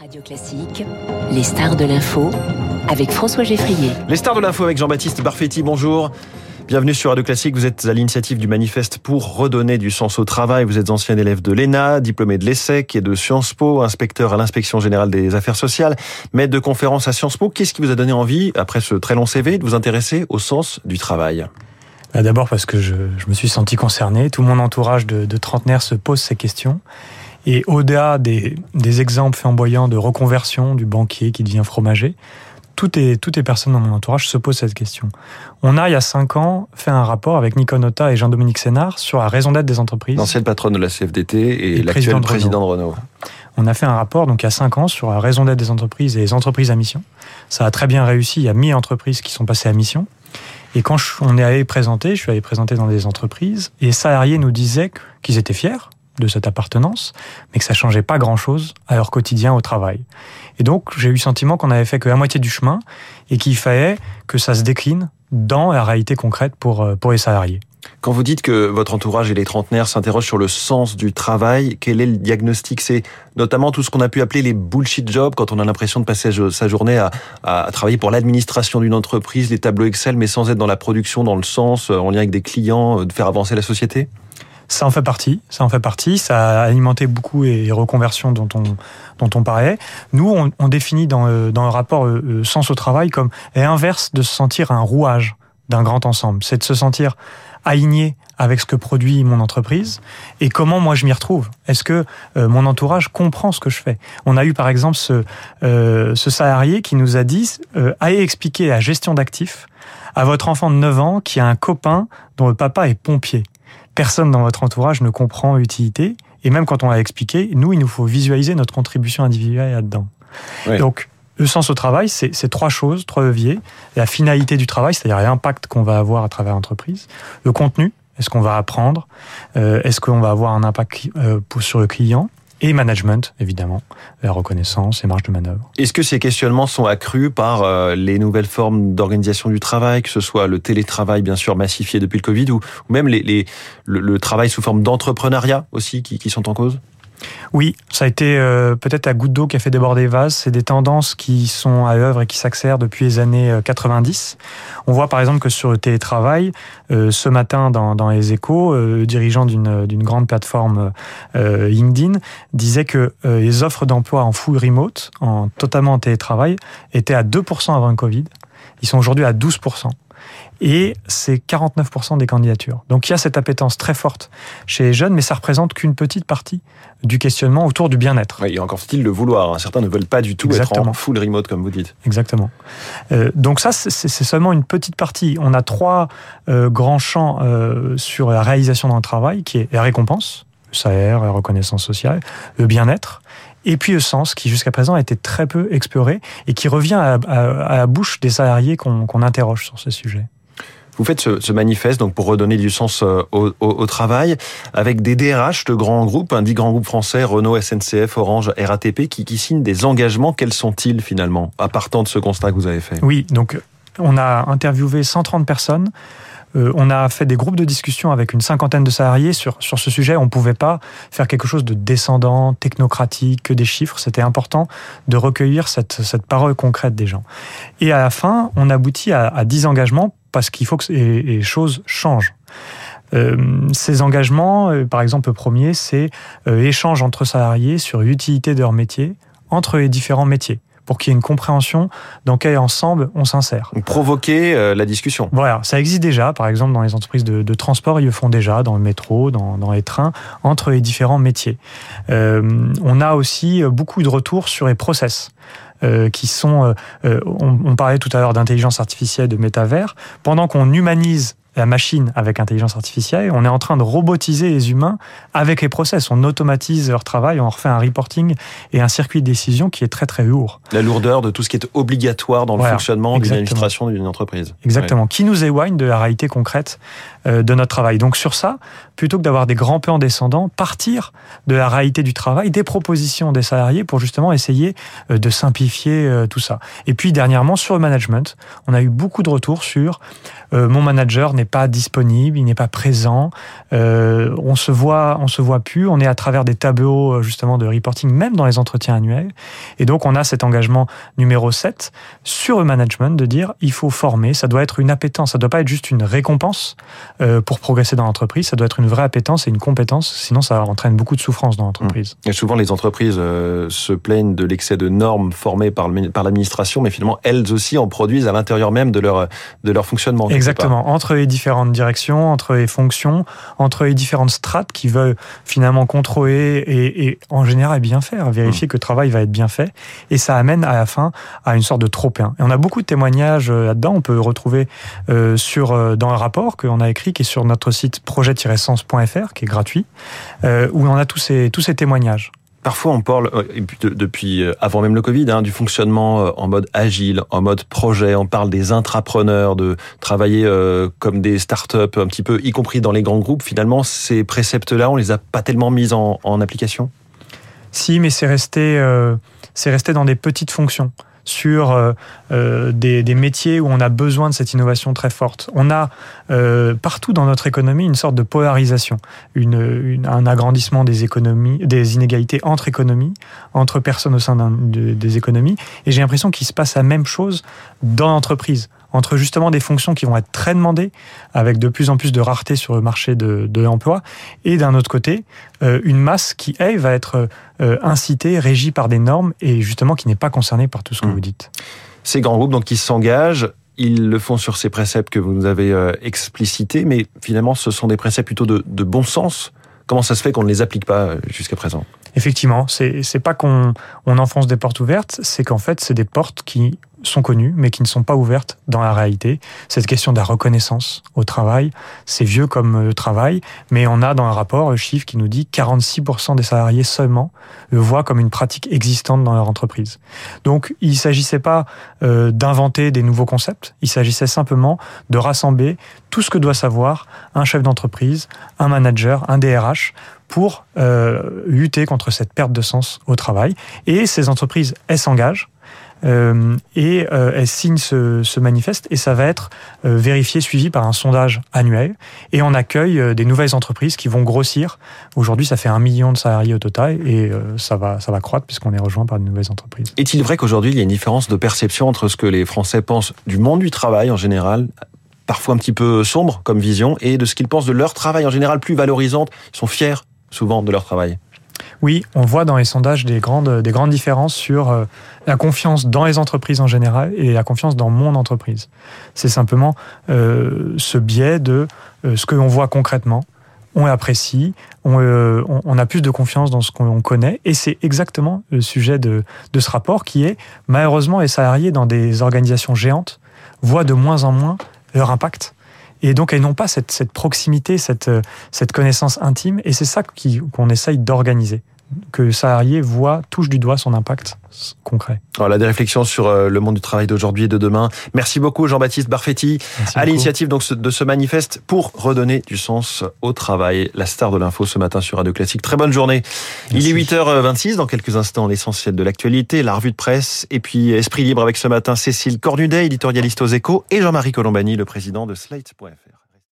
Radio Classique, les stars de l'info avec François Geffrier. Les stars de l'info avec Jean-Baptiste Barfetti, bonjour. Bienvenue sur Radio Classique. Vous êtes à l'initiative du manifeste pour redonner du sens au travail. Vous êtes ancien élève de l'ENA, diplômé de l'ESSEC et de Sciences Po, inspecteur à l'inspection générale des affaires sociales, maître de conférence à Sciences Po. Qu'est-ce qui vous a donné envie, après ce très long CV, de vous intéresser au sens du travail? Bah, D'abord parce que je, je, me suis senti concerné. Tout mon entourage de, de trentenaires se pose ces questions. Et au-delà des, des exemples flamboyants de reconversion du banquier qui devient fromager, toutes les, toutes les personnes dans mon entourage se posent cette question. On a, il y a cinq ans, fait un rapport avec Nico Nota et Jean-Dominique Sénard sur la raison d'être des entreprises. L'ancienne patronne de la CFDT et, et l'actuel président, de Renault. On a fait un rapport, donc, il y a cinq ans, sur la raison d'être des entreprises et les entreprises à mission. Ça a très bien réussi. Il y a 1000 entreprises qui sont passées à mission. Et quand on est allé présenter, je suis allé présenter dans des entreprises, et les salariés nous disaient qu'ils étaient fiers, de cette appartenance, mais que ça changeait pas grand-chose à leur quotidien au travail. Et donc, j'ai eu le sentiment qu'on avait fait que la moitié du chemin et qu'il fallait que ça se décline dans la réalité concrète pour, pour les salariés. Quand vous dites que votre entourage et les trentenaires s'interrogent sur le sens du travail, quel est le diagnostic? C'est notamment tout ce qu'on a pu appeler les bullshit jobs, quand on a l'impression de passer sa journée à, à travailler pour l'administration d'une entreprise, les tableaux Excel, mais sans être dans la production, dans le sens, en lien avec des clients, de faire avancer la société? Ça en fait partie, ça en fait partie. Ça a alimenté beaucoup les reconversions dont on dont on parlait. Nous, on, définit dans dans le rapport euh, sens au travail comme l'inverse de se sentir un rouage d'un grand ensemble. C'est de se sentir aligné avec ce que produit mon entreprise et comment moi je m'y retrouve. Est-ce que euh, mon entourage comprend ce que je fais? On a eu par exemple ce, euh, ce salarié qui nous a dit euh, allez expliquer la gestion d'actifs à votre enfant de 9 ans qui a un copain dont le papa est pompier personne dans votre entourage ne comprend l'utilité. Et même quand on l'a expliqué, nous, il nous faut visualiser notre contribution individuelle là-dedans. Oui. Donc, le sens au travail, c'est trois choses, trois leviers. La finalité du travail, c'est-à-dire l'impact qu'on va avoir à travers l'entreprise. Le contenu, est-ce qu'on va apprendre? Euh, Est-ce qu'on va avoir un impact euh, sur le client? Et management, évidemment, la reconnaissance et marge de manœuvre. Est-ce que ces questionnements sont accrus par euh, les nouvelles formes d'organisation du travail, que ce soit le télétravail, bien sûr, massifié depuis le Covid, ou, même le, travail sous forme d'entrepreneuriat aussi qui sont en cause? Oui, ça a été euh, peut-être la goutte d'eau qui a fait déborder le vase. C'est des tendances qui sont à œuvre et qui s'accélèrent depuis les années 90. On voit par exemple que sur le télétravail, euh, ce matin dans, les échos, euh, le dirigeant d'une grande plateforme euh, LinkedIn disait que euh, les offres d'emploi en full remote, en totalement en télétravail, étaient à 2% avant le Covid. Ils sont aujourd'hui à 12% et c'est 49% des candidatures. Donc il y a cette appétence très forte chez les jeunes, mais ça représente qu'une petite partie du questionnement autour du bien-être. Oui, et encore faut-il le vouloir. Certains ne veulent pas du tout Exactement. être en full remote, comme vous dites. Exactement. Euh, donc ça, c'est seulement une petite partie. On a trois euh, grands champs euh, sur la réalisation le travail, qui est la récompense, la reconnaissance sociale, le bien-être et puis le sens qui jusqu'à présent a été très peu exploré et qui revient à, à, à la bouche des salariés qu'on qu interroge sur ce sujet. Vous faites ce, ce, manifeste donc pour redonner du sens au, au, au, travail avec des DRH de grands groupes, un dit grands groupes français, Renault, SNCF, Orange, RATP, qui, qui signent des engagements. Quels sont-ils finalement, à partant de ce constat que vous avez fait? Oui, donc on a interviewé 130 personnes. Euh, on a fait des groupes de discussion avec une cinquantaine de salariés sur, sur ce sujet. On ne pouvait pas faire quelque chose de descendant, technocratique, que des chiffres. C'était important de recueillir cette, cette parole concrète des gens. Et à la fin, on aboutit à, à 10 engagements parce qu'il faut que les choses changent. Euh, ces engagements, euh, par exemple, le premier, c'est échange entre salariés sur l'utilité de leur métier entre les différents métiers pour qu'il y ait une compréhension dans quel ensemble on s'insère. Provoquer euh, la discussion. Voilà, ça existe déjà, par exemple dans les entreprises de, de transport, ils le font déjà, dans le métro, dans, dans les trains, entre les différents métiers. Euh, on a aussi beaucoup de retours sur les process. Euh, qui sont, euh, on, on, parlait tout à l'heure d'intelligence artificielle, de métavers, pendant qu'on humanise la machine avec intelligence artificielle, on est en train de robotiser les humains avec les process. On automatise leur travail, on refait un reporting et un circuit de décision qui est très très lourd. La lourdeur de tout ce qui est obligatoire dans le voilà, fonctionnement d'une administration d'une entreprise. Exactement. Ouais. Qui nous éloigne de la réalité concrète euh, de notre travail. Donc sur ça, plutôt que d'avoir des grands plans descendants, partir de la réalité du travail, des propositions des salariés pour justement essayer euh, de simplifier euh, tout ça. Et puis dernièrement, sur le management, on a eu beaucoup de retours sur mon manager n'est pas disponible, il n'est pas présent. Euh, on se voit, on se voit plus. On est à travers des tableaux euh, justement de reporting, même dans les entretiens annuels. Et donc on a cet engagement numéro 7 sur le management de dire il faut former. Ça doit être une appétence. Ça doit pas être juste une récompense euh, pour progresser dans l'entreprise. Ça doit être une vraie appétence et une compétence. Sinon, ça entraîne beaucoup de souffrance dans l'entreprise. Et souvent, les entreprises euh, se plaignent de l'excès de normes formées par, par l'administration, mais finalement, elles aussi en produisent à l'intérieur même de leur, de leur fonctionnement. Exactement. Entre les différentes directions, entre les fonctions, entre les différentes strates qui veulent finalement contrôler et, et en général bien faire, vérifier mmh. que le travail va être bien fait. Et ça amène à la fin à une sorte de trop-plein. Et on a beaucoup de témoignages euh, là-dedans. On peut retrouver euh, sur, euh, dans un rapport qu'on a écrit qui est sur notre site projet-sens.fr, qui est gratuit, euh, où on a tous ces, tous ces témoignages. Parfois, on parle, euh, depuis euh, avant même le Covid, hein, du fonctionnement euh, en mode agile, en mode projet. On parle des intrapreneurs, de travailler comme des startups, un petit peu, y compris dans les grands groupes. Finalement, ces préceptes-là, on les a pas tellement mis en, application? Si, mais c'est resté, c'est resté dans des petites fonctions sur euh, euh, des, des, métiers où on a besoin de cette innovation très forte. On a euh, partout dans notre économie une sorte de polarisation, une, une, un agrandissement des économies, des inégalités entre économies, entre personnes au sein de, des économies. Et j'ai l'impression qu'il se passe la même chose dans l'entreprise entre justement des fonctions qui vont être très demandées, avec de plus en plus de rareté sur le marché de, de l'emploi, et d'un autre côté, euh, une masse qui, elle, va être euh, incitée, régie par des normes, et justement qui n'est pas concernée par tout ce que mmh. vous dites. Ces grands groupes donc, qui s'engagent, ils le font sur ces préceptes que vous nous avez euh, explicités, mais finalement, ce sont des préceptes plutôt de, de bon sens. Comment ça se fait qu'on ne les applique pas jusqu'à présent? Effectivement, c'est pas qu'on on enfonce des portes ouvertes, c'est qu'en fait, c'est des portes qui sont connues, mais qui ne sont pas ouvertes dans la réalité. Cette question de la reconnaissance au travail, c'est vieux comme le travail, mais on a dans un rapport un chiffre qui nous dit 46% des salariés seulement le voient comme une pratique existante dans leur entreprise. Donc, il ne s'agissait pas euh, d'inventer des nouveaux concepts, il s'agissait simplement de rassembler tout ce que doit savoir un chef d'entreprise, un manager, un DRH, pour euh, lutter contre cette perte de sens au travail. Et ces entreprises, elles s'engagent euh, et euh, elle signe ce, manifeste et ça va être euh, vérifié, suivi par un sondage annuel. Et on accueille des nouvelles entreprises qui vont grossir. Aujourd'hui, ça fait un million de salariés au total et ça va, ça va croître puisqu'on est rejoint par de nouvelles entreprises. Est-il vrai qu'aujourd'hui, il y a une différence de perception entre ce que les Français pensent du monde du travail en général parfois un petit peu sombre comme vision, et de ce qu'ils pensent de leur travail en général plus valorisante. Ils sont fiers souvent de leur travail? Oui, on voit dans les sondages des grandes, des grandes différences sur euh, la confiance dans les entreprises en général et la confiance dans mon entreprise. C'est simplement euh, ce biais de euh, ce que l'on voit concrètement. On apprécie, on, euh, on, a plus de confiance dans ce qu'on connaît, et c'est exactement le sujet de, de ce rapport qui est, malheureusement, les salariés dans des organisations géantes voient de moins en moins leur impact et donc, elles n'ont pas cette, cette proximité, cette, cette connaissance intime. Et c'est ça qu'on essaye d'organiser que le salarié voit, touche du doigt son impact concret. Voilà des réflexions sur euh, le monde du travail d'aujourd'hui et de demain. Merci beaucoup Jean-Baptiste Barfetti à l'initiative donc de ce manifeste pour redonner du sens au travail. La star de l'info ce matin sur Radio Classique. Très bonne journée. Merci. Il est 8h26 dans quelques instants l'essentiel de l'actualité, la revue de presse et puis Esprit libre avec ce matin Cécile Cornudet, éditorialiste aux Échos et Jean-Marie Colombani, le président de Slate.fr.